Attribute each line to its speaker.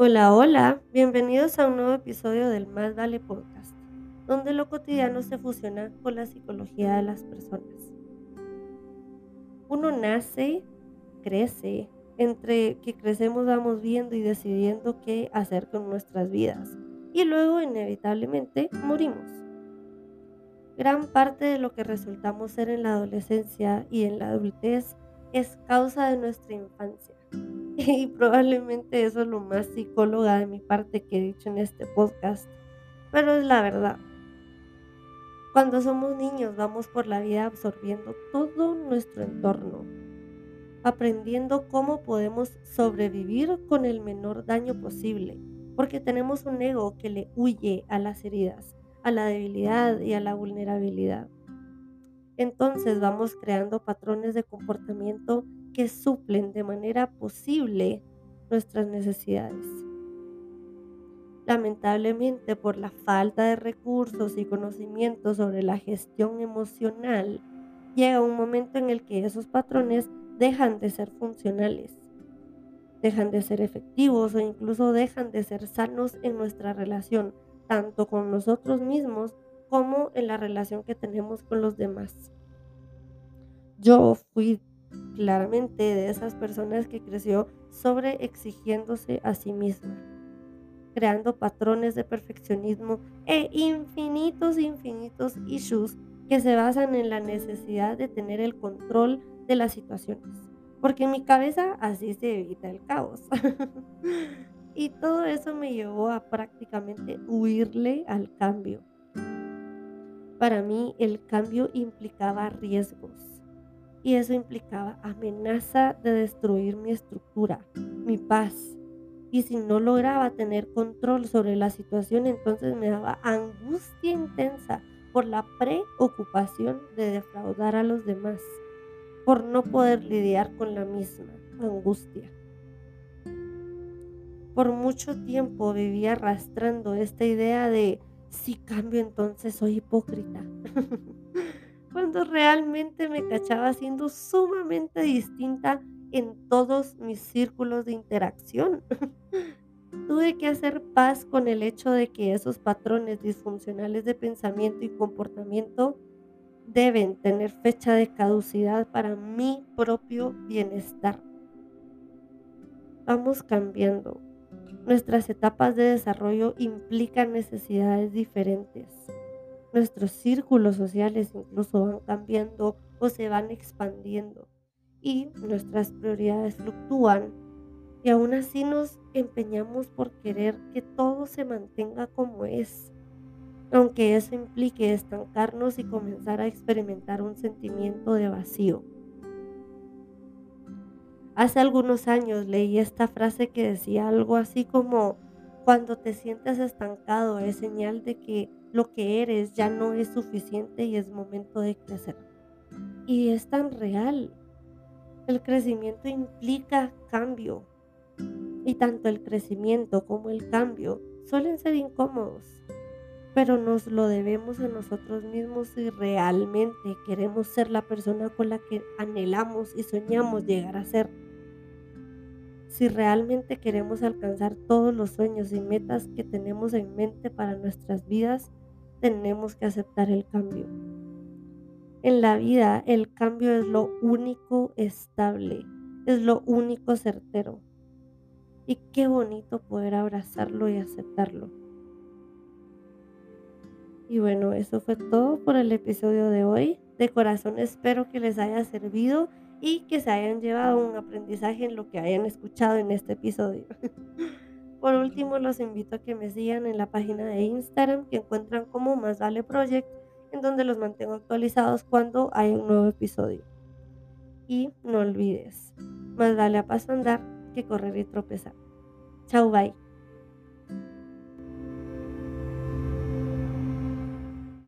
Speaker 1: Hola, hola, bienvenidos a un nuevo episodio del Más Vale Podcast, donde lo cotidiano se fusiona con la psicología de las personas. Uno nace, crece, entre que crecemos vamos viendo y decidiendo qué hacer con nuestras vidas, y luego inevitablemente morimos. Gran parte de lo que resultamos ser en la adolescencia y en la adultez es causa de nuestra infancia y probablemente eso es lo más psicóloga de mi parte que he dicho en este podcast, pero es la verdad. Cuando somos niños vamos por la vida absorbiendo todo nuestro entorno, aprendiendo cómo podemos sobrevivir con el menor daño posible, porque tenemos un ego que le huye a las heridas, a la debilidad y a la vulnerabilidad. Entonces vamos creando patrones de comportamiento que suplen de manera posible nuestras necesidades. Lamentablemente, por la falta de recursos y conocimientos sobre la gestión emocional, llega un momento en el que esos patrones dejan de ser funcionales, dejan de ser efectivos o incluso dejan de ser sanos en nuestra relación, tanto con nosotros mismos como en la relación que tenemos con los demás. Yo fui claramente de esas personas que creció sobre exigiéndose a sí misma, creando patrones de perfeccionismo e infinitos, infinitos issues que se basan en la necesidad de tener el control de las situaciones. Porque en mi cabeza así se evita el caos. y todo eso me llevó a prácticamente huirle al cambio. Para mí el cambio implicaba riesgos y eso implicaba amenaza de destruir mi estructura, mi paz. Y si no lograba tener control sobre la situación, entonces me daba angustia intensa por la preocupación de defraudar a los demás, por no poder lidiar con la misma angustia. Por mucho tiempo viví arrastrando esta idea de si cambio entonces soy hipócrita. cuando realmente me cachaba siendo sumamente distinta en todos mis círculos de interacción. Tuve que hacer paz con el hecho de que esos patrones disfuncionales de pensamiento y comportamiento deben tener fecha de caducidad para mi propio bienestar. Vamos cambiando. Nuestras etapas de desarrollo implican necesidades diferentes nuestros círculos sociales incluso van cambiando o se van expandiendo y nuestras prioridades fluctúan y aún así nos empeñamos por querer que todo se mantenga como es, aunque eso implique estancarnos y comenzar a experimentar un sentimiento de vacío. Hace algunos años leí esta frase que decía algo así como, cuando te sientes estancado es señal de que lo que eres ya no es suficiente y es momento de crecer. Y es tan real. El crecimiento implica cambio. Y tanto el crecimiento como el cambio suelen ser incómodos. Pero nos lo debemos a nosotros mismos si realmente queremos ser la persona con la que anhelamos y soñamos llegar a ser. Si realmente queremos alcanzar todos los sueños y metas que tenemos en mente para nuestras vidas, tenemos que aceptar el cambio. En la vida el cambio es lo único estable, es lo único certero. Y qué bonito poder abrazarlo y aceptarlo. Y bueno, eso fue todo por el episodio de hoy. De corazón espero que les haya servido y que se hayan llevado un aprendizaje en lo que hayan escuchado en este episodio. Por último, los invito a que me sigan en la página de Instagram que encuentran como Más Vale Project, en donde los mantengo actualizados cuando hay un nuevo episodio. Y no olvides, más vale a paso andar que correr y tropezar. Chao, bye.